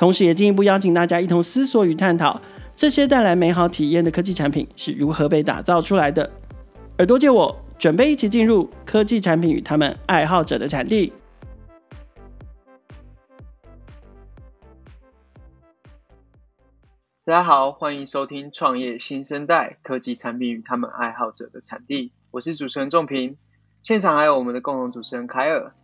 同时，也进一步邀请大家一同思索与探讨，这些带来美好体验的科技产品是如何被打造出来的。耳朵借我，准备一起进入科技产品与他们爱好者的产地。大家好，欢迎收听创业新生代科技产品与他们爱好者的产地。我是主持人仲平，现场还有我们的共同主持人凯尔。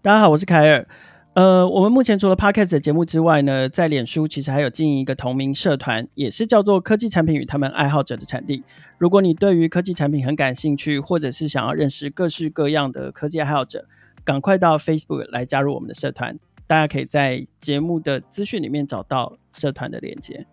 大家好，我是凯尔。呃，我们目前除了 Podcast 的节目之外呢，在脸书其实还有经营一个同名社团，也是叫做“科技产品与他们爱好者的产地”。如果你对于科技产品很感兴趣，或者是想要认识各式各样的科技爱好者，赶快到 Facebook 来加入我们的社团。大家可以在节目的资讯里面找到社团的链接。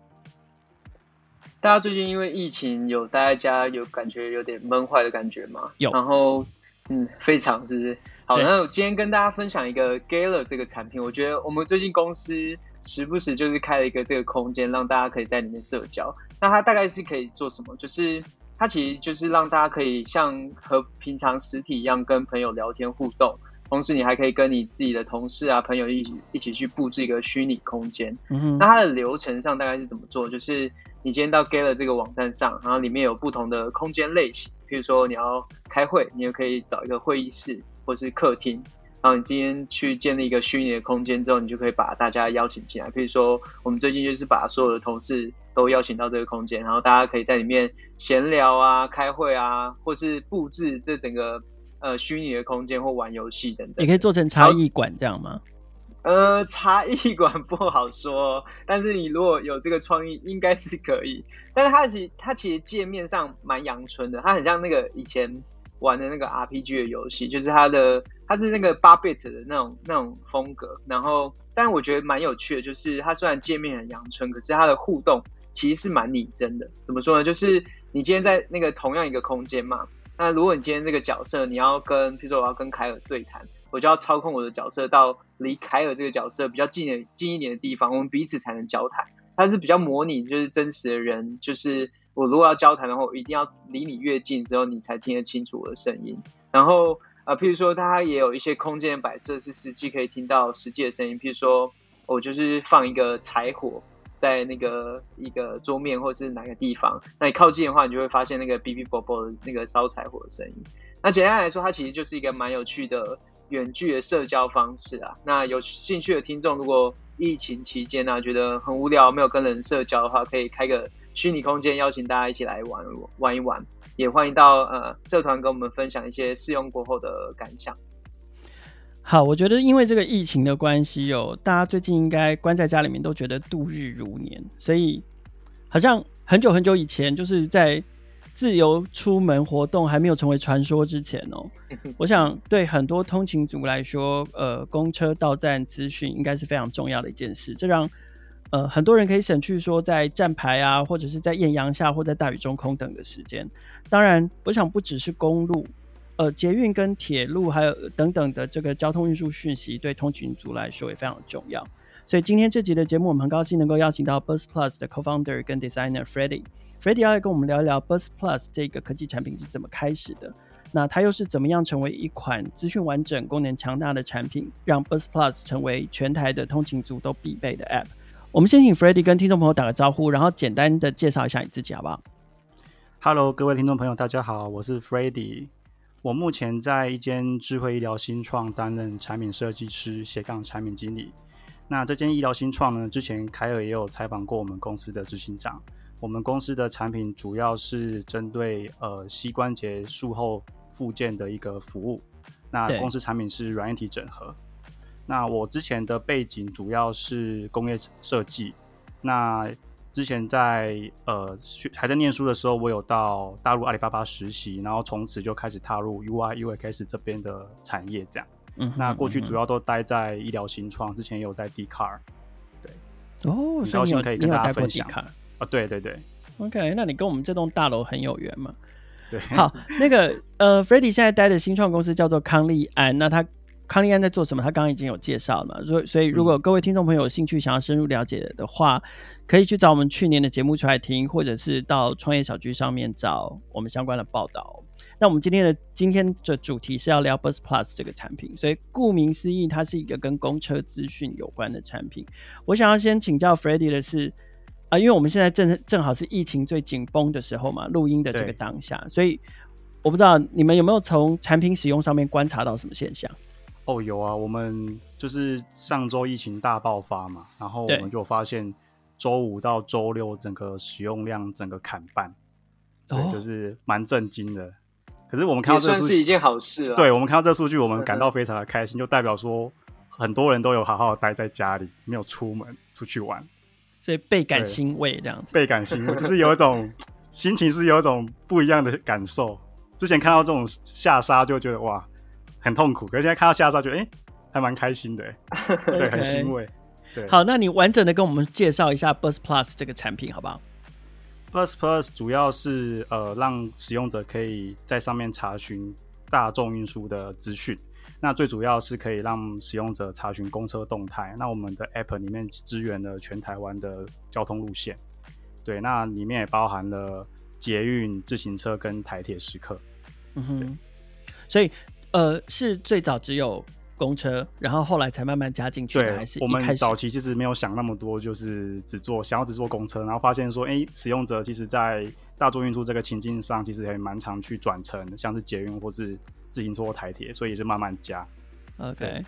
大家最近因为疫情，有待在家有感觉有点闷坏的感觉吗？有。然后，嗯，非常是不是？好，那我今天跟大家分享一个 Gather 这个产品。我觉得我们最近公司时不时就是开了一个这个空间，让大家可以在里面社交。那它大概是可以做什么？就是它其实就是让大家可以像和平常实体一样跟朋友聊天互动，同时你还可以跟你自己的同事啊、朋友一起一起去布置一个虚拟空间。嗯哼。那它的流程上大概是怎么做？就是你今天到 Gather 这个网站上，然后里面有不同的空间类型，比如说你要开会，你也可以找一个会议室。或是客厅，然后你今天去建立一个虚拟的空间之后，你就可以把大家邀请进来。比如说，我们最近就是把所有的同事都邀请到这个空间，然后大家可以在里面闲聊啊、开会啊，或是布置这整个呃虚拟的空间或玩游戏等等。也可以做成茶艺馆这样吗？呃，茶艺馆不好说，但是你如果有这个创意，应该是可以。但是它其实它其实界面上蛮阳春的，它很像那个以前。玩的那个 RPG 的游戏，就是它的，它是那个八 bit 的那种那种风格。然后，但我觉得蛮有趣的，就是它虽然界面很阳春，可是它的互动其实是蛮拟真的。怎么说呢？就是你今天在那个同样一个空间嘛，那如果你今天这个角色你要跟，比如说我要跟凯尔对谈，我就要操控我的角色到离凯尔这个角色比较近的近一点的地方，我们彼此才能交谈。它是比较模拟，就是真实的人，就是。我如果要交谈的话，我一定要离你越近之后，你才听得清楚我的声音。然后，呃，譬如说，它也有一些空间摆设是实际可以听到实际的声音。譬如说，我就是放一个柴火在那个一个桌面或是哪个地方，那你靠近的话，你就会发现那个哔哔啵啵的那个烧柴火的声音。那简单来说，它其实就是一个蛮有趣的远距的社交方式啊。那有兴趣的听众，如果疫情期间呢，啊，觉得很无聊，没有跟人社交的话，可以开个。虚拟空间邀请大家一起来玩玩一玩，也欢迎到呃社团跟我们分享一些试用过后的感想。好，我觉得因为这个疫情的关系哦，大家最近应该关在家里面都觉得度日如年，所以好像很久很久以前，就是在自由出门活动还没有成为传说之前哦，我想对很多通勤族来说，呃，公车到站资讯应该是非常重要的一件事，这让。呃，很多人可以省去说在站牌啊，或者是在艳阳下，或在大雨中空等的时间。当然，我想不只是公路，呃，捷运跟铁路，还有等等的这个交通运输讯息，对通勤族来说也非常重要。所以今天这集的节目，我们很高兴能够邀请到 Bus Plus 的 Co-founder 跟 Designer Freddy。Freddy 要来跟我们聊一聊 Bus Plus 这个科技产品是怎么开始的，那它又是怎么样成为一款资讯完整、功能强大的产品，让 Bus Plus 成为全台的通勤族都必备的 App。我们先请 Freddy 跟听众朋友打个招呼，然后简单的介绍一下你自己，好不好？Hello，各位听众朋友，大家好，我是 Freddy。我目前在一间智慧医疗新创担任产品设计师斜杠产品经理。那这间医疗新创呢，之前凯尔也有采访过我们公司的执行长。我们公司的产品主要是针对呃膝关节术后复健的一个服务。那公司产品是软硬体整合。那我之前的背景主要是工业设计。那之前在呃学还在念书的时候，我有到大陆阿里巴巴实习，然后从此就开始踏入 UI UX 这边的产业。这样，嗯，那过去主要都待在医疗新创，之前也有在 Dcard。对，哦，所以你有可以跟大家分享啊、哦？对对对，OK，那你跟我们这栋大楼很有缘嘛？对，好，那个呃，Freddy 现在待的新创公司叫做康利安，那他康利安在做什么？他刚刚已经有介绍了嘛，所以所以如果各位听众朋友有兴趣想要深入了解的话，嗯、可以去找我们去年的节目出来听，或者是到创业小聚上面找我们相关的报道。那我们今天的今天的主题是要聊 Bus Plus 这个产品，所以顾名思义，它是一个跟公车资讯有关的产品。我想要先请教 Freddy 的是，啊、呃，因为我们现在正正好是疫情最紧绷的时候嘛，录音的这个当下，所以我不知道你们有没有从产品使用上面观察到什么现象？哦，有啊，我们就是上周疫情大爆发嘛，然后我们就发现周五到周六整个使用量整个砍半，对，哦、就是蛮震惊的。可是我们看到这个数据是一件好事了。对，我们看到这个数据，我们感到非常的开心，就代表说很多人都有好好待在家里，没有出门出去玩，所以倍感欣慰这样子。倍感欣慰，就是有一种心情是有一种不一样的感受。之前看到这种下杀就觉得哇很痛苦，可是现在看到下杀觉得哎、欸、还蛮开心的，对，很欣慰。对，好，那你完整的跟我们介绍一下 Bus Plus 这个产品好不好？Bus Plus 主要是呃让使用者可以在上面查询大众运输的资讯，那最主要是可以让使用者查询公车动态。那我们的 App 里面支援了全台湾的交通路线，对，那里面也包含了捷运、自行车跟台铁时刻。嗯哼，所以呃是最早只有。公车，然后后来才慢慢加进去的，还是我们早期其实没有想那么多，就是只做想要只做公车，然后发现说，哎，使用者其实，在大众运输这个情境上，其实还蛮常去转乘，像是捷运或是自行车或台铁，所以也是慢慢加。OK，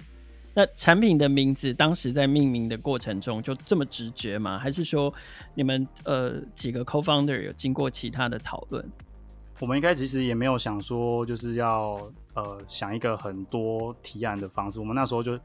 那产品的名字当时在命名的过程中就这么直觉吗？还是说你们呃几个 co-founder 有经过其他的讨论？我们应该其实也没有想说就是要呃想一个很多提案的方式，我们那时候就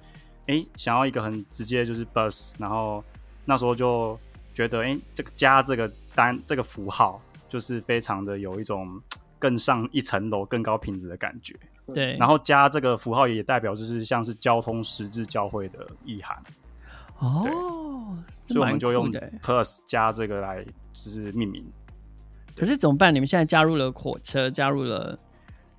哎想要一个很直接就是 bus，然后那时候就觉得哎这个加这个单这个符号就是非常的有一种更上一层楼更高品质的感觉，对，然后加这个符号也代表就是像是交通十字交汇的意涵，哦，所以我们就用 plus 加这个来就是命名。可是怎么办？你们现在加入了火车，加入了，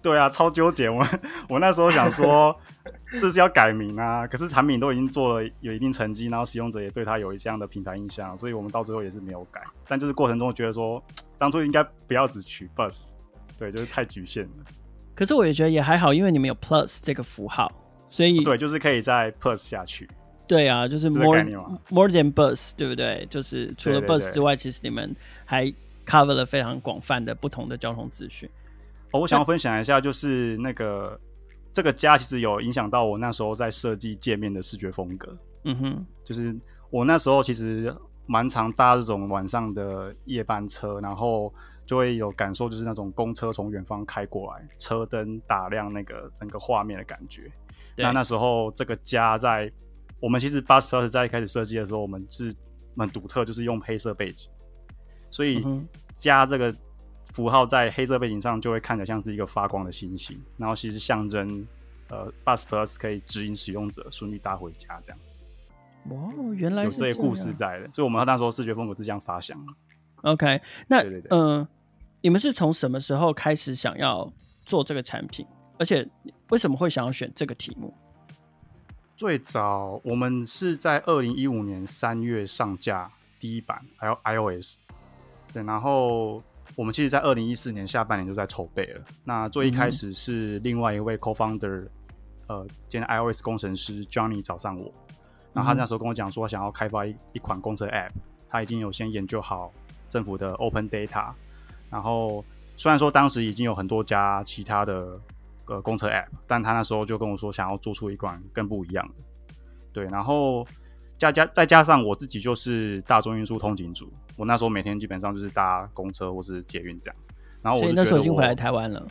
对啊，超纠结。我 我那时候想说，这是要改名啊。可是产品都已经做了有一定成绩，然后使用者也对它有一这样的品牌印象，所以我们到最后也是没有改。但就是过程中觉得说，当初应该不要只取 bus，对，就是太局限了。可是我也觉得也还好，因为你们有 plus 这个符号，所以对，就是可以再 plus 下去。对啊，就是 more more than bus，对不对？就是除了 bus 之外，对对对，其实你们还。cover 了非常广泛的不同的交通资讯。哦，我想要分享一下，就是那个这个家其实有影响到我那时候在设计界面的视觉风格。嗯哼，就是我那时候其实蛮常搭这种晚上的夜班车，然后就会有感受，就是那种公车从远方开过来，车灯打亮那个整个画面的感觉。对那那时候这个家在我们其实 Bus Plus 在一开始设计的时候，我们是蛮独特，就是用黑色背景。所以家这个符号在黑色背景上，就会看着像是一个发光的星星，然后其实象征呃，Bus Plus 可以指引使用者顺利搭回家这样。哇，原来是这有这些故事在的，所以我们那时候视觉风格是这样发想。OK，那嗯、呃，你们是从什么时候开始想要做这个产品？而且为什么会想要选这个题目？最早我们是在二零一五年三月上架第一版，还有 iOS。对，然后我们其实，在二零一四年下半年就在筹备了。那最一开始是另外一位 co-founder，呃，兼 iOS 工程师 Johnny 找上我，然后他那时候跟我讲说，想要开发一一款公车 App，他已经有先研究好政府的 Open Data，然后虽然说当时已经有很多家其他的呃公车 App，但他那时候就跟我说，想要做出一款更不一样的。对，然后。加加再加上我自己就是大众运输通勤组，我那时候每天基本上就是搭公车或是捷运这样。然后我，那时候已经回来台湾了。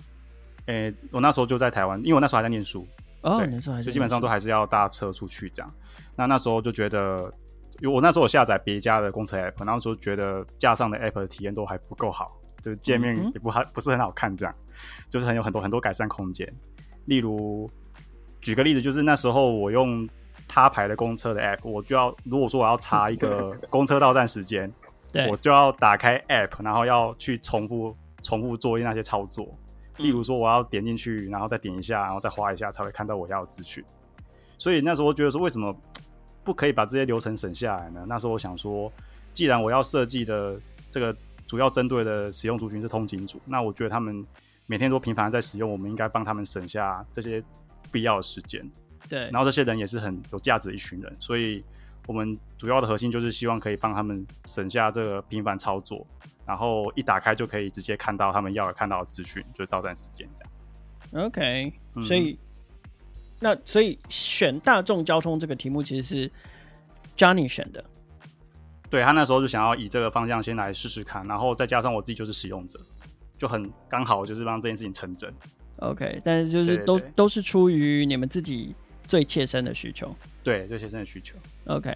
诶、欸，我那时候就在台湾，因为我那时候还在念书。哦。就基本上都还是要搭车出去这样。那那时候就觉得，因为我那时候我下载别家的公车 app，然后说觉得架上的 app 的体验都还不够好，就是界面也不还不是很好看，这样，就是很有很多很多改善空间。例如，举个例子，就是那时候我用。他牌的公车的 app，我就要如果说我要查一个 公车到站时间，我就要打开 app，然后要去重复重复做那些操作。例如说，我要点进去，然后再点一下，然后再划一下，才会看到我要的资讯。所以那时候我觉得说，为什么不可以把这些流程省下来呢？那时候我想说，既然我要设计的这个主要针对的使用族群是通勤族，那我觉得他们每天都频繁在使用，我们应该帮他们省下这些必要的时间。对，然后这些人也是很有价值的一群人，所以我们主要的核心就是希望可以帮他们省下这个频繁操作，然后一打开就可以直接看到他们要看到的资讯，就是到站时间这样。OK，嗯，所以那所以选大众交通这个题目其实是 Johnny 选的。对，他那时候就想要以这个方向先来试试看，然后再加上我自己就是使用者，就很刚好就是让这件事情成真。OK，但是就是都都是出于你们自己最切身的需求。对，最切身的需求。OK，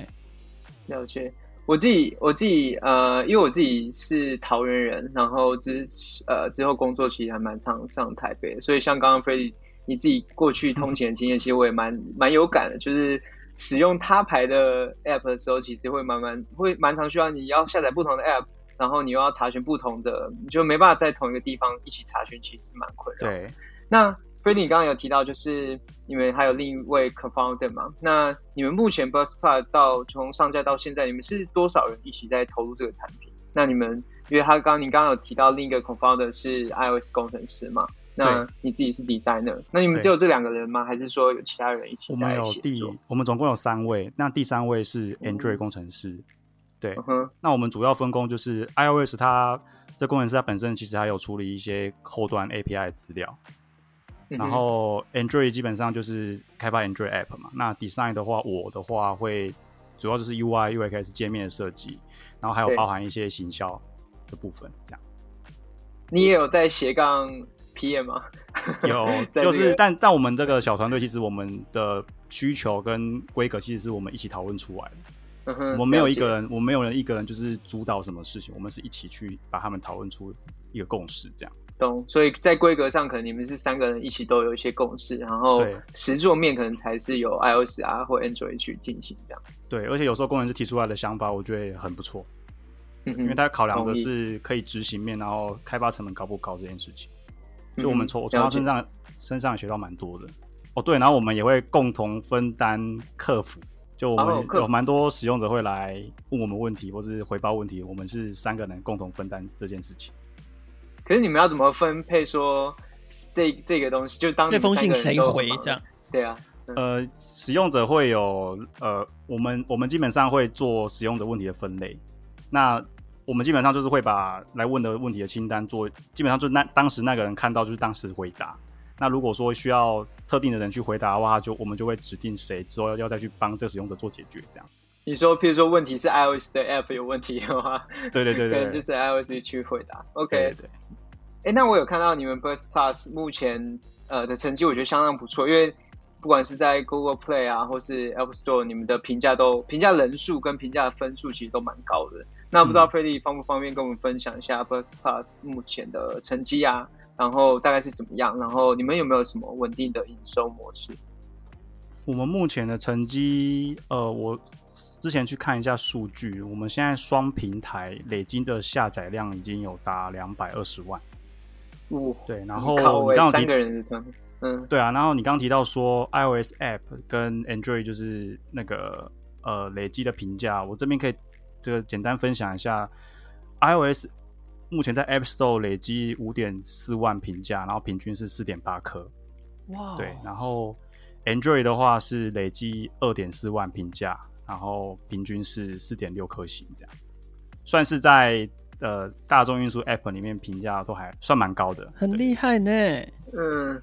了解。我自己我自己呃，因为我自己是桃园人，然后之呃之后工作其实还蛮常上台北，所以像刚刚 Freddy 你自己过去通勤的经验，其实我也蛮蛮有感的，就是。使用他牌的 app 的时候，其实会慢慢会蛮常需要你要下载不同的 app，然后你又要查询不同的，你就没办法在同一个地方一起查询，其实是蛮困扰。对，那 Freddy 刚刚有提到，就是你们还有另一位 co-founder 嘛？那你们目前 Bus+ 到从上架到现在，你们是多少人一起在投入这个产品？那你们因为他刚你刚刚有提到另一个 co-founder 是 iOS 工程师嘛？那你自己是 designer，那你们只有这两个人吗？还是说有其他人一起？我们有第，我们总共有三位，那第三位是 Android 工程师。嗯、对、嗯，那我们主要分工就是 iOS，它这工程师他本身其实还有处理一些后端 API 的资料、嗯，然后 Android 基本上就是开发 Android app 嘛。那 design 的话，我的话会主要就是 UI、UX 界面的设计，然后还有包含一些行销的部分，这样。你也有在斜杠？PM 吗？有，就是但但我们这个小团队，其实我们的需求跟规格，其实是我们一起讨论出来的。嗯哼，我们没有一个人，我没有人一个人就是主导什么事情，我们是一起去把他们讨论出一个共识，这样。懂。所以在规格上，可能你们是三个人一起都有一些共识，然后实作面可能才是由 iOS 啊或 Android 去进行这样。对，而且有时候工程师提出来的想法，我觉得也很不错。嗯，因为他考量的是可以执行面，然后开发成本高不高这件事情。就我们从从他身上身上也学到蛮多的哦，对，然后我们也会共同分担客服，就我们有蛮多使用者会来问我们问题或是回报问题，我们是三个人共同分担这件事情。可是你们要怎么分配说这这个东西？就当这封信谁回这样？对啊，呃，使用者会有呃，我们我们基本上会做使用者问题的分类，那。我们基本上就是会把来问的问题的清单做，基本上就那当时那个人看到就是当时回答。那如果说需要特定的人去回答的话，就我们就会指定谁之后要要再去帮这个使用者做解决。这样。你说，譬如说问题是 iOS 的 App 有问题的话，对对对对，可能就是 iOS 去回答。OK，对，对，对。哎，那我有看到你们 Bus Plus 目前呃的成绩，我觉得相当不错，因为不管是在 Google Play 啊，或是 App Store，你们的评价都评价人数跟评价的分数其实都蛮高的。那不知道 Freddy 方不方便跟我们分享一下 Bus+ 目前的成绩啊？然后大概是怎么样？然后你们有没有什么稳定的营收模式？我们目前的成绩，呃，我之前去看一下数据，我们现在双平台累积的下载量已经有达两百二十万。哦，对，然后你刚刚三个人嗯，对啊，然后你刚刚提到说 iOS App 跟 Android 就是那个呃累积的评价，我这边可以。这个简单分享一下，iOS 目前在 App Store 累积五点四万评价，然后平均是四点八颗。哇、对，然后 Android 的话是累积二点四万评价，然后平均是四点六颗星，这样算是在呃大众运输 App 里面评价都还算蛮高的，很厉害呢。嗯。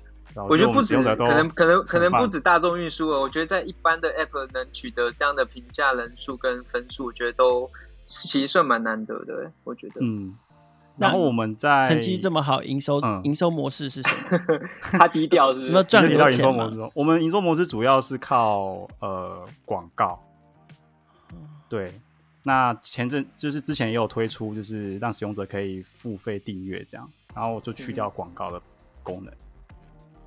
我觉得不止，可能可能可能不止大众运输哦。我觉得在一般的 App 能取得这样的评价人数跟分数，我觉得都其实算蛮难得的。我觉得，嗯。然后我们在成绩这么好，营收营、嗯、收模式是什么？他低调是不是？那赚很多钱营收模式，我们营收模式主要是靠呃广告。对，那前阵就是之前也有推出，就是让使用者可以付费订阅这样，然后就去掉广告的功能。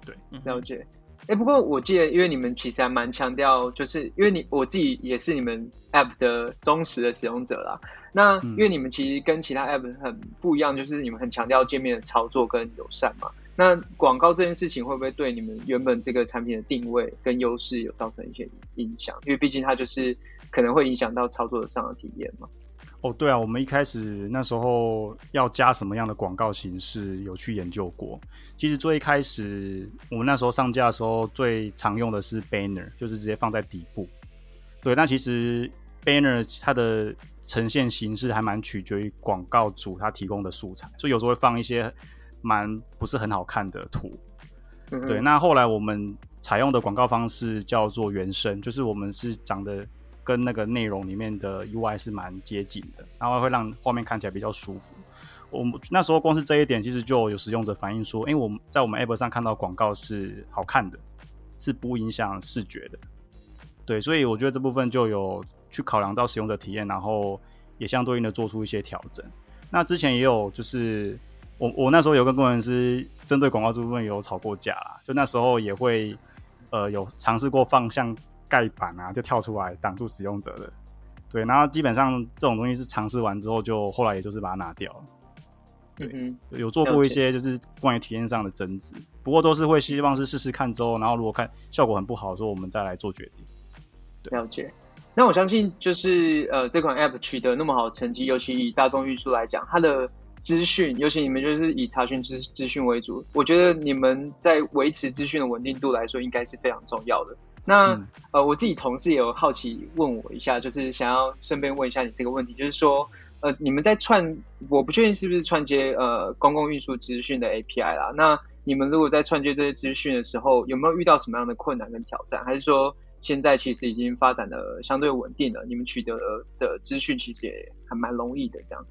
对，了解。哎、欸，不过我记得，因为你们其实还蛮强调，就是因为你我自己也是你们 app 的忠实的使用者啦。那因为你们其实跟其他 app 很不一样，就是你们很强调界面的操作跟友善嘛。那广告这件事情会不会对你们原本这个产品的定位跟优势有造成一些影响？因为毕竟它就是可能会影响到操作上的体验嘛。哦，对啊，我们一开始那时候要加什么样的广告形式，有去研究过。其实最一开始，我们那时候上架的时候，最常用的是 banner，就是直接放在底部。对，那其实 banner 它的呈现形式还蛮取决于广告主他提供的素材，所以有时候会放一些蛮不是很好看的图。嗯、对，那后来我们采用的广告方式叫做原生，就是我们是长得。跟那个内容里面的 UI 是蛮接近的，然后会让画面看起来比较舒服。我们那时候光是这一点，其实就有使用者反映说，因为我们在我们 App 上看到广告是好看的，是不影响视觉的。对，所以我觉得这部分就有去考量到使用者体验，然后也相对应的做出一些调整。那之前也有就是我我那时候有跟工程师针对广告这部分有吵过架啦，就那时候也会呃有尝试过放像。盖板啊，就跳出来挡住使用者的，对，然后基本上这种东西是尝试完之后，就后来也就是把它拿掉了。对，嗯、有做过一些就是关于体验上的增值，不过都是会希望是试试看之后，然后如果看效果很不好的时候，我们再来做决定。对，了解。那我相信就是呃，这款 App 取得那么好的成绩，尤其以大众运输来讲，它的资讯，尤其你们就是以查询资资讯为主，我觉得你们在维持资讯的稳定度来说，应该是非常重要的。那、嗯、呃，我自己同事也有好奇问我一下，就是想要顺便问一下你这个问题，就是说，呃，你们在串，我不确定是不是串接呃公共运输资讯的 API 啦。那你们如果在串接这些资讯的时候，有没有遇到什么样的困难跟挑战？还是说现在其实已经发展的相对稳定了？你们取得的资讯其实也还蛮容易的，这样。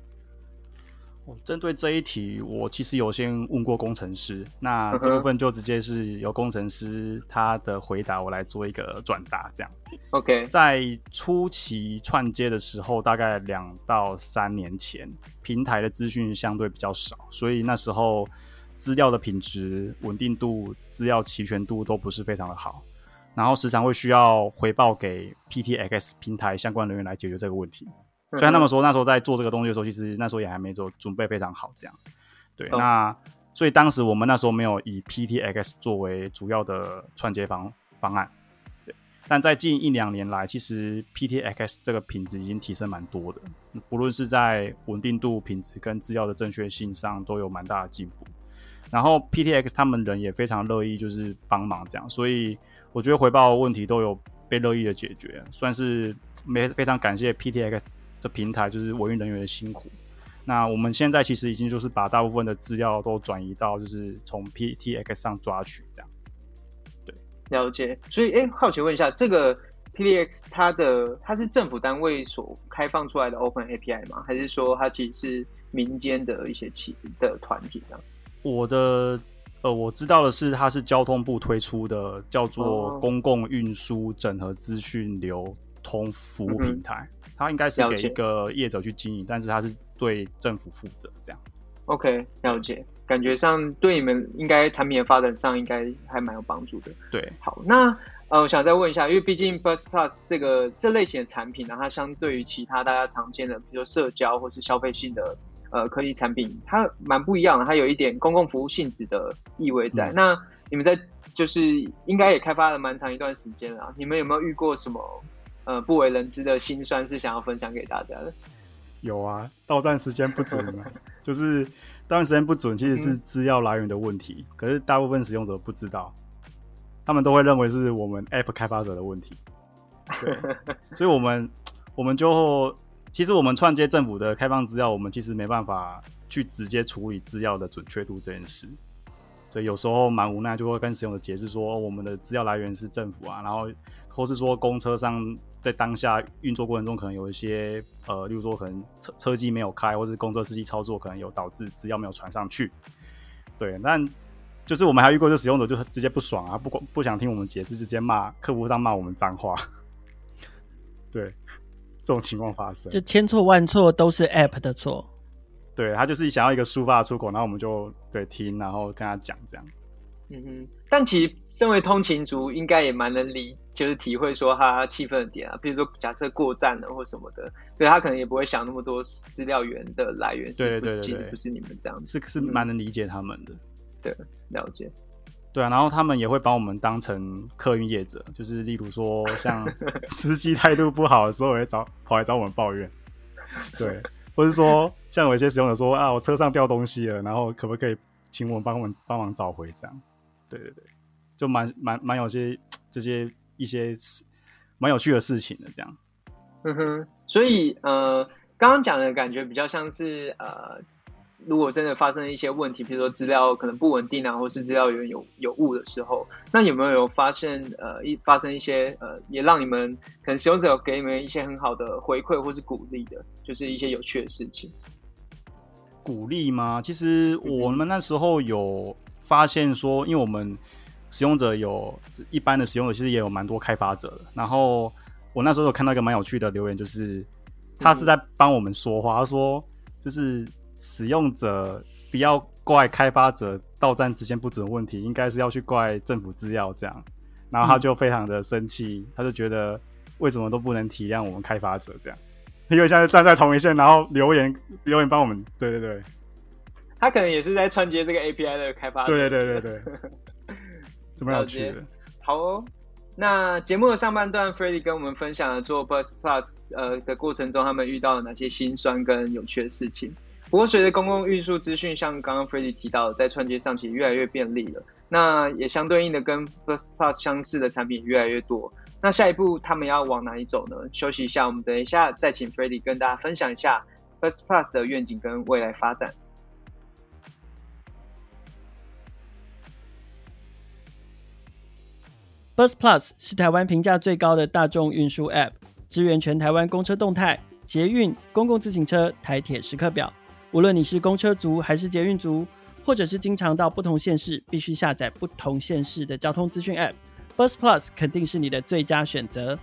针对这一题，我其实有先问过工程师，那这部分就直接是由工程师他的回答，我来做一个转达。这样，OK，在初期串接的时候，大概两到三年前，平台的资讯相对比较少，所以那时候资料的品质、稳定度、资料齐全度都不是非常的好，然后时常会需要回报给 PTX 平台相关人员来解决这个问题。虽然那么说，那时候在做这个东西的时候，其实那时候也还没做准备非常好，这样。对，哦、那所以当时我们那时候没有以 PTX 作为主要的串接方方案。对，但在近一两年来，其实 PTX 这个品质已经提升蛮多的，不论是在稳定度、品质跟资料的正确性上都有蛮大的进步。然后 PTX 他们人也非常乐意就是帮忙这样，所以我觉得回报问题都有被乐意的解决，算是没非常感谢 PTX。这平台就是维运人员的辛苦。那我们现在其实已经就是把大部分的资料都转移到就是从 PTX 上抓取，这样。对，了解。所以，哎，好奇问一下，这个 PTX 它的它是政府单位所开放出来的 Open API 吗？还是说它其实是民间的一些企的团体这样？我的呃，我知道的是，它是交通部推出的，叫做公共运输整合资讯流通服务平台。嗯它应该是给一个业者去经营，但是它是对政府负责这样。OK，了解。感觉上对你们应该产品的发展上应该还蛮有帮助的。对，好，那呃，我想再问一下，因为毕竟 Bus Plus 这个这类型的产品呢，它相对于其他大家常见的，比如说社交或是消费性的呃科技产品，它蛮不一样的，它有一点公共服务性质的意味在。嗯、那你们在就是应该也开发了蛮长一段时间了，你们有没有遇过什么？呃，不为人知的心酸是想要分享给大家的。有啊，到站时间不准嘛，就是到站时间不准，其实是资料来源的问题。嗯、可是大部分使用者不知道，他们都会认为是我们 App 开发者的问题。对，所以我们我们就其实我们串接政府的开放资料，我们其实没办法去直接处理资料的准确度这件事。所以有时候蛮无奈，就会跟使用者解释说，我们的资料来源是政府啊，然后或是说公车上。在当下运作过程中，可能有一些呃，例如说可能车车机没有开，或是工作司机操作可能有导致资料没有传上去。对，但就是我们还遇过，就使用者就直接不爽啊，不管不想听我们解释，就直接骂客服上骂我们脏话。对，这种情况发生，就千错万错都是 App 的错。对，他就是想要一个抒发出口，然后我们就对听，然后跟他讲这样。嗯哼，但其实身为通勤族，应该也蛮能理，就是体会说他气愤的点啊。比如说，假设过站了或什么的，对他可能也不会想那么多资料源的来源是不是，其实不是你们这样子，是是蛮能理解他们的。对，了解。对啊，然后他们也会把我们当成客运业者，就是例如说像 司机态度不好的时候，也会找跑来找我们抱怨。对，或是说像有一些使用者说啊，我车上掉东西了，然后可不可以请我们帮我们帮忙找回这样？对对对，就蛮蛮蛮有些 这些一些蛮有趣的事情的这样。嗯哼，所以呃，刚刚讲的感觉比较像是呃。如果真的发生一些问题，比如说资料可能不稳定啊，或是资料有有有误的时候，那有没有有发现呃一发生一些呃也让你们可能使用者给你们一些很好的回馈或是鼓励的，就是一些有趣的事情？鼓励吗？其实我们那时候有发现说，因为我们使用者有一般的使用者，其实也有蛮多开发者的。然后我那时候有看到一个蛮有趣的留言，就是他是在帮我们说话，他说就是。使用者不要怪开发者到站之间不准问题，应该是要去怪政府资料这样。然后他就非常的生气，嗯，他就觉得为什么都不能体谅我们开发者这样，因为现在站在同一线，然后留言留言帮我们，对对对，他可能也是在串接这个 API 的开发者，对对对对对，怎么有趣的？好哦，那节目的上半段，Freddy 跟我们分享了做 Bus Plus 呃的过程中，他们遇到了哪些辛酸跟有趣的事情。不过，随着公共运输资讯，像刚刚 Freddy 提到的，在串接上其实越来越便利了。那也相对应的，跟 Bus Plus 相似的产品越来越多。那下一步他们要往哪里走呢？休息一下，我们等一下再请 Freddy 跟大家分享一下 Bus Plus 的愿景跟未来发展。Bus Plus 是台湾评价最高的大众运输 App，支援全台湾公车动态、捷运、公共自行车、台铁时刻表。无论你是公车族还是捷运族，或者是经常到不同县市，必须下载不同县市的交通资讯 App，Bus Plus 肯定是你的最佳选择。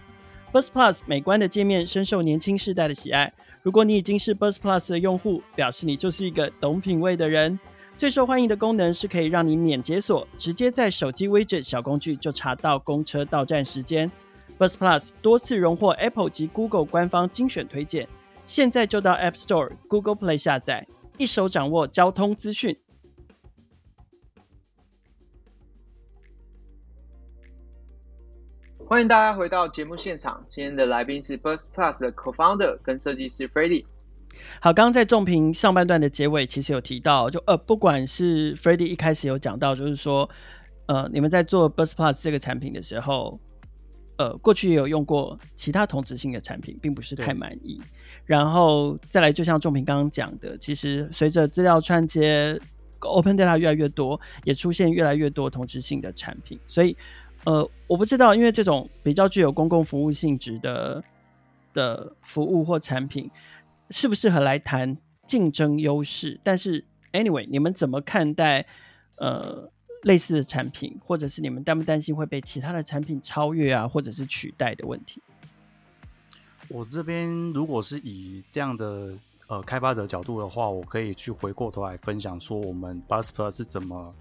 Bus Plus 美观的界面深受年轻世代的喜爱。如果你已经是 Bus Plus 的用户，表示你就是一个懂品味的人。最受欢迎的功能是可以让你免解锁，直接在手机 Widget 小工具就查到公车到站时间。Bus Plus 多次荣获 Apple 及 Google 官方精选推荐。现在就到 App Store、Google Play 下载，一手掌握交通资讯。欢迎大家回到节目现场，今天的来宾是 Bus Plus 的 Co-founder 跟设计师 Freddy。好，刚刚在重评上半段的结尾，其实有提到，就呃，不管是 Freddy 一开始有讲到，就是说，呃，你们在做 Bus Plus 这个产品的时候。呃，过去也有用过其他同质性的产品，并不是太满意。然后再来，就像仲平刚刚讲的，其实随着资料串接，Open Data 越来越多，也出现越来越多同质性的产品。所以，呃，我不知道，因为这种比较具有公共服务性质的的服务或产品，适不适合来谈竞争优势？但是，anyway，你们怎么看待？呃？类似的产品，或者是你们担不担心会被其他的产品超越啊，或者是取代的问题？我这边如果是以这样的呃开发者角度的话，我可以去回过头来分享说，我们 Bus Plus 是怎么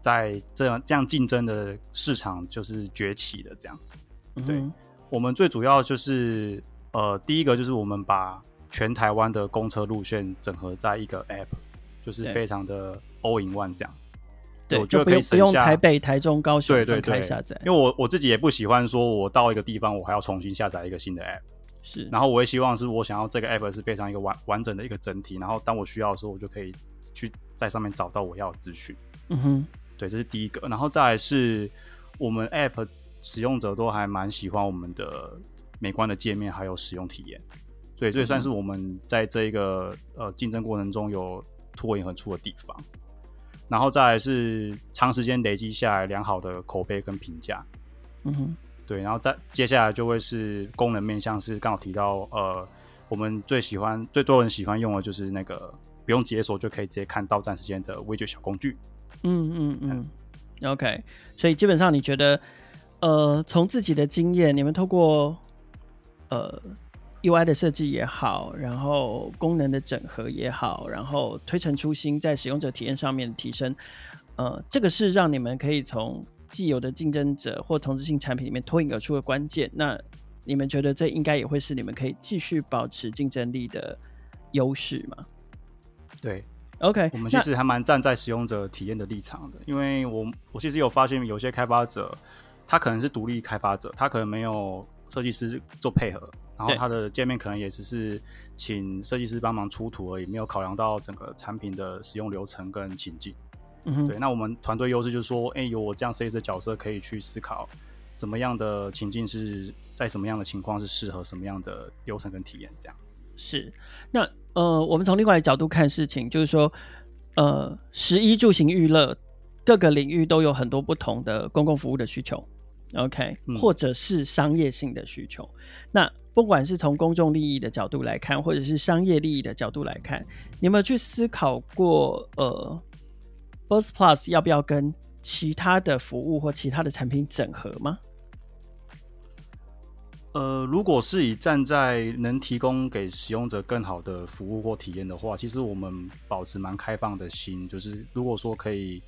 在这样这样竞争的市场就是崛起的。这样，嗯、对，我们最主要就是呃第一个就是我们把全台湾的公车路线整合在一个 App，就是非常的 All in One 这样。对，我觉得可以省下，不用台北、台中、高雄分开下载。因为我我自己也不喜欢说，我到一个地方，我还要重新下载一个新的 app。是，然后我也希望是我想要这个 app 是非常一个完完整的一个整体。然后当我需要的时候，我就可以去在上面找到我要的资讯。嗯哼，对，这是第一个。然后再来是我们 app 使用者都还蛮喜欢我们的美观的界面，还有使用体验。所以这也算是我们在这一个呃竞争过程中有脱颖而出的地方。然后再来是长时间累积下来良好的口碑跟评价，嗯哼，对，然后再接下来就会是功能面向，是刚好提到呃，我们最喜欢最多人喜欢用的就是那个不用解锁就可以直接看到站时间的 Widget 小工具，嗯嗯嗯，嗯，OK，所以基本上你觉得呃，从自己的经验，你们透过呃。UI 的设计也好，然后功能的整合也好，然后推陈出新，在使用者体验上面的提升，呃，这个是让你们可以从既有的竞争者或同质性产品里面脱颖而出的关键。那你们觉得这应该也会是你们可以继续保持竞争力的优势吗？对，OK，我们其实还蛮站在使用者体验的立场的，因为我我其实有发现有些开发者，他可能是独立开发者，他可能没有设计师做配合。然后它的界面可能也只是请设计师帮忙出图而已，没有考量到整个产品的使用流程跟情境。嗯哼，对。那我们团队优势就是说，哎，有我这样设计师的角色可以去思考，怎么样的情境是在什么样的情况是适合什么样的流程跟体验，这样。是。那呃，我们从另外一个角度看事情，就是说，呃，十一住行娱乐各个领域都有很多不同的公共服务的需求，OK，嗯，或者是商业性的需求。那不管是从公众利益的角度来看，或者是商业利益的角度来看，你有没有去思考过，呃，Buzz Plus 要不要跟其他的服务或其他的产品整合吗？呃，如果是以站在能提供给使用者更好的服务或体验的话，其实我们保持蛮开放的心，就是如果说可以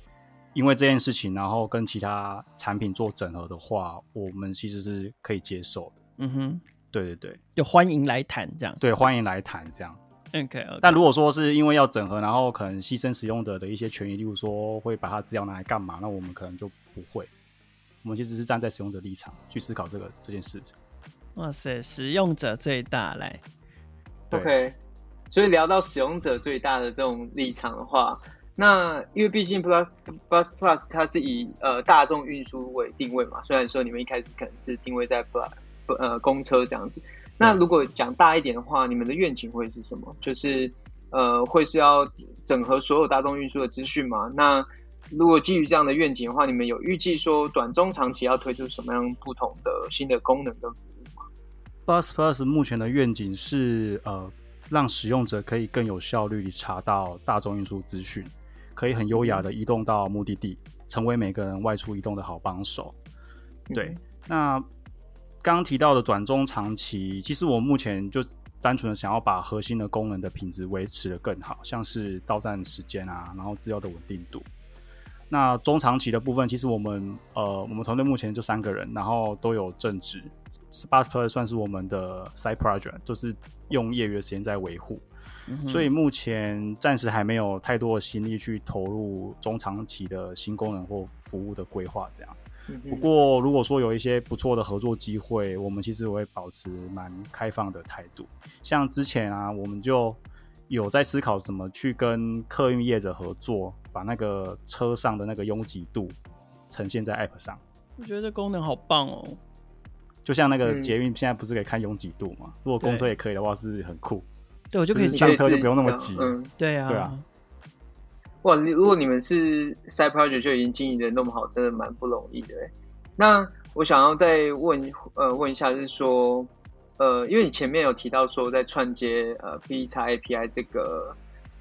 因为这件事情，然后跟其他产品做整合的话，我们其实是可以接受的。嗯哼。对对对，就欢迎来谈这样。对，欢迎来谈这样。OK, okay. 但如果说是因为要整合，然后可能牺牲使用者的一些权益，例如说会把它资料拿来干嘛，那我们可能就不会。我们其实是站在使用者立场去思考这个这件事情。哇塞，使用者最大来。OK，所以聊到使用者最大的这种立场的话，那因为毕竟 Buzz Buzz Plus 它是以呃大众运输为定位嘛，虽然说你们一开始可能是定位在 Plus。呃，公车这样子。那如果讲大一点的话，你们的愿景会是什么？就是呃，会是要整合所有大众运输的资讯吗？那如果基于这样的愿景的话，你们有预计说短中长期要推出什么样不同的新的功能跟服务吗？Buzz Plus 目前的愿景是呃，让使用者可以更有效率地查到大众运输资讯，可以很优雅的移动到目的地，成为每个人外出移动的好帮手。对，嗯、那。刚刚提到的短中长期，其实我目前就单纯的想要把核心的功能的品质维持的更好，像是到站时间啊，然后资料的稳定度。那中长期的部分，其实我们呃，我们团队目前就三个人，然后都有正职。Spark Plus 算是我们的 side project，就是用业余的时间在维护，嗯。所以目前暂时还没有太多的心力去投入中长期的新功能或服务的规划，这样。不过，如果说有一些不错的合作机会，我们其实会保持蛮开放的态度。像之前啊，我们就有在思考怎么去跟客运业者合作，把那个车上的那个拥挤度呈现在 App 上。我觉得这功能好棒哦！就像那个捷运现在不是可以看拥挤度吗？如果公车也可以的话，是不是很酷？对，我就可以上车就不用那么挤。嗯，对啊，对啊。哇，如果你们是 side project 就已经经营的那么好，真的蛮不容易的。那我想要再问呃问一下，是说呃，因为你前面有提到说在串接呃 P 叉 API 这个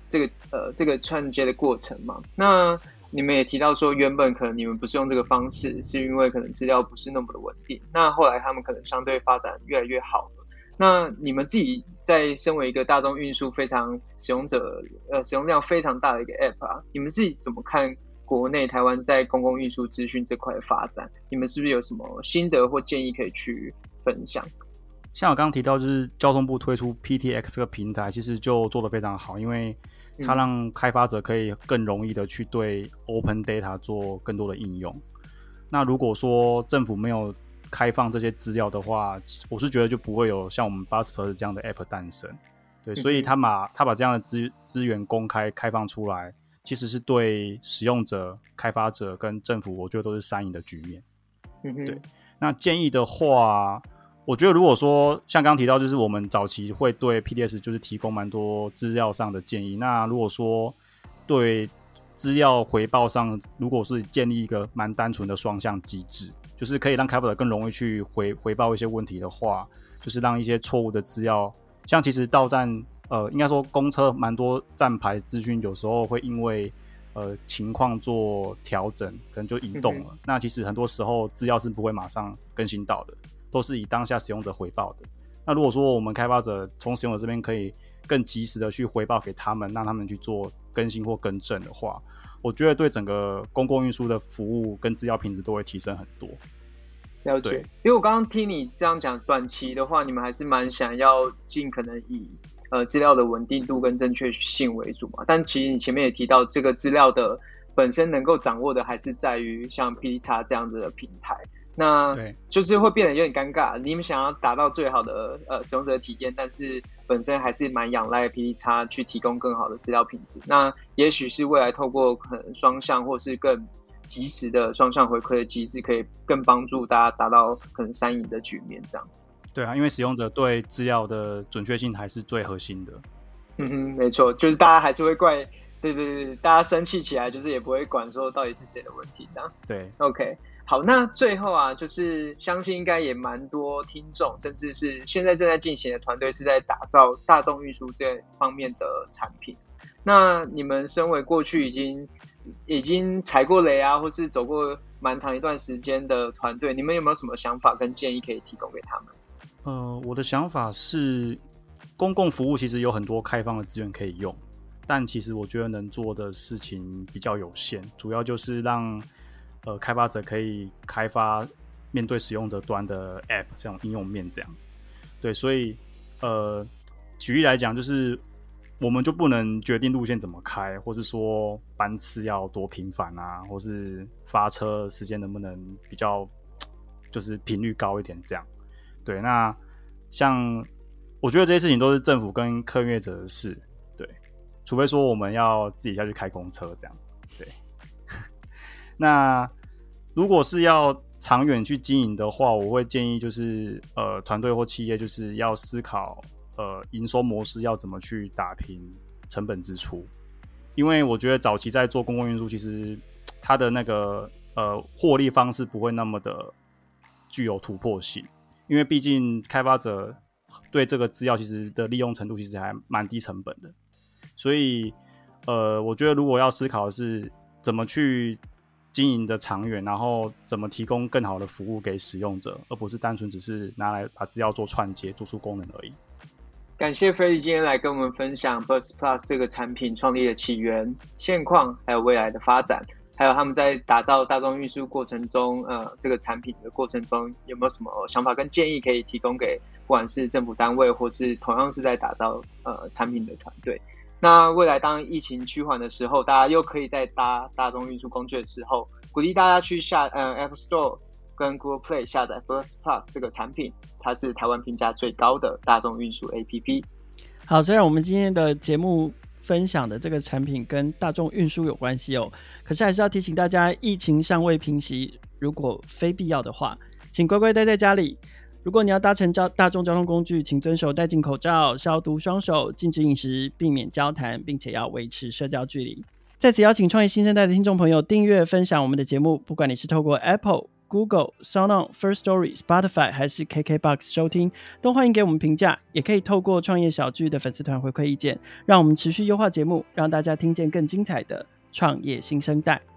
这个呃这个串接的过程嘛，那你们也提到说原本可能你们不是用这个方式，是因为可能资料不是那么的稳定。那后来他们可能相对发展越来越好了。那你们自己在身为一个大众运输非常使用者，呃，使用量非常大的一个 App 啊，你们自己怎么看国内台湾在公共运输资讯这块的发展？你们是不是有什么心得或建议可以去分享？像我刚刚提到，就是交通部推出 PTX 这个平台，其实就做得非常好，因为它让开发者可以更容易的去对 Open Data 做更多的应用。那如果说政府没有开放这些资料的话，我是觉得就不会有像我们 Plus 这样的 App 诞生。对，所以他把他把这样的资资源公开开放出来，其实是对使用者、开发者跟政府，我觉得都是三赢的局面。对，那建议的话，我觉得如果说像刚刚提到，就是我们早期会对 PDS 就是提供蛮多资料上的建议。那如果说对资料回报上，如果是建立一个蛮单纯的双向机制。就是可以让开发者更容易去回回报一些问题的话，就是让一些错误的资料，像其实到站，呃，应该说公车蛮多站牌资讯，有时候会因为呃情况做调整，可能就移动了。嗯、那其实很多时候资料是不会马上更新到的，都是以当下使用者回报的。那如果说我们开发者从使用者这边可以更及时的去回报给他们，让他们去做更新或更正的话，我觉得对整个公共运输的服务跟资料品质都会提升很多。了解，因为我刚刚听你这样讲，短期的话，你们还是蛮想要尽可能以呃资料的稳定度跟正确性为主嘛。但其实你前面也提到，这个资料的本身能够掌握的，还是在于像 PTX 这样子的平台。那就是会变得有点尴尬。你们想要达到最好的呃使用者的体验，但是本身还是蛮仰赖 PTX 去提供更好的资料品质。那也许是未来透过可能双向或是更及时的双向回馈的机制，可以更帮助大家达到可能三赢的局面。这样。对啊，因为使用者对资料的准确性还是最核心的。嗯哼，没错，就是大家还是会怪，对对对，大家生气起来，就是也不会管说到底是谁的问题，这样。对，OK。好，那最后啊，就是相信应该也蛮多听众，甚至是现在正在进行的团队是在打造大众运输这方面的产品。那你们身为过去已经已经踩过雷啊，或是走过蛮长一段时间的团队，你们有没有什么想法跟建议可以提供给他们？呃，我的想法是，公共服务其实有很多开放的资源可以用，但其实我觉得能做的事情比较有限，主要就是让。呃，开发者可以开发面对使用者端的 App 这种应用面这样，对，所以呃，举例来讲，就是我们就不能决定路线怎么开，或是说班次要多频繁啊，或是发车时间能不能比较就是频率高一点这样。对，那像我觉得这些事情都是政府跟客运者的事，对，除非说我们要自己下去开公车这样。那如果是要长远去经营的话，我会建议就是呃团队或企业就是要思考呃营收模式要怎么去打平成本支出，因为我觉得早期在做公共运输，其实它的那个呃获利方式不会那么的具有突破性，因为毕竟开发者对这个资料其实的利用程度其实还蛮低成本的，所以呃我觉得如果要思考的是怎么去。经营的长远，然后怎么提供更好的服务给使用者，而不是单纯只是拿来把资料做串接、做出功能而已。感谢 Freddy 今天来跟我们分享 Bus Plus 这个产品创立的起源、现况，还有未来的发展，还有他们在打造大众运输过程中，呃，这个产品的过程中有没有什么想法跟建议可以提供给不管是政府单位，或是同样是在打造呃产品的团队。那未来当疫情趋缓的时候，大家又可以在搭大众运输工具的时候，鼓励大家去下嗯 App Store 跟 Google Play 下载 First Plus 这个产品，它是台湾评价最高的大众运输 APP。好，虽然我们今天的节目分享的这个产品跟大众运输有关系哦，可是还是要提醒大家，疫情尚未平息，如果非必要的话，请乖乖待在家里。如果你要搭乘交大众交通工具，请遵守戴进口罩、消毒双手、禁止饮食、避免交谈，并且要维持社交距离。在此邀请创业新生代的听众朋友订阅、分享我们的节目。不管你是透过 Apple、Google、SoundOn、First Story、Spotify 还是 KKBox 收听，都欢迎给我们评价。也可以透过创业小聚的粉丝团回馈意见，让我们持续优化节目，让大家听见更精彩的创业新生代。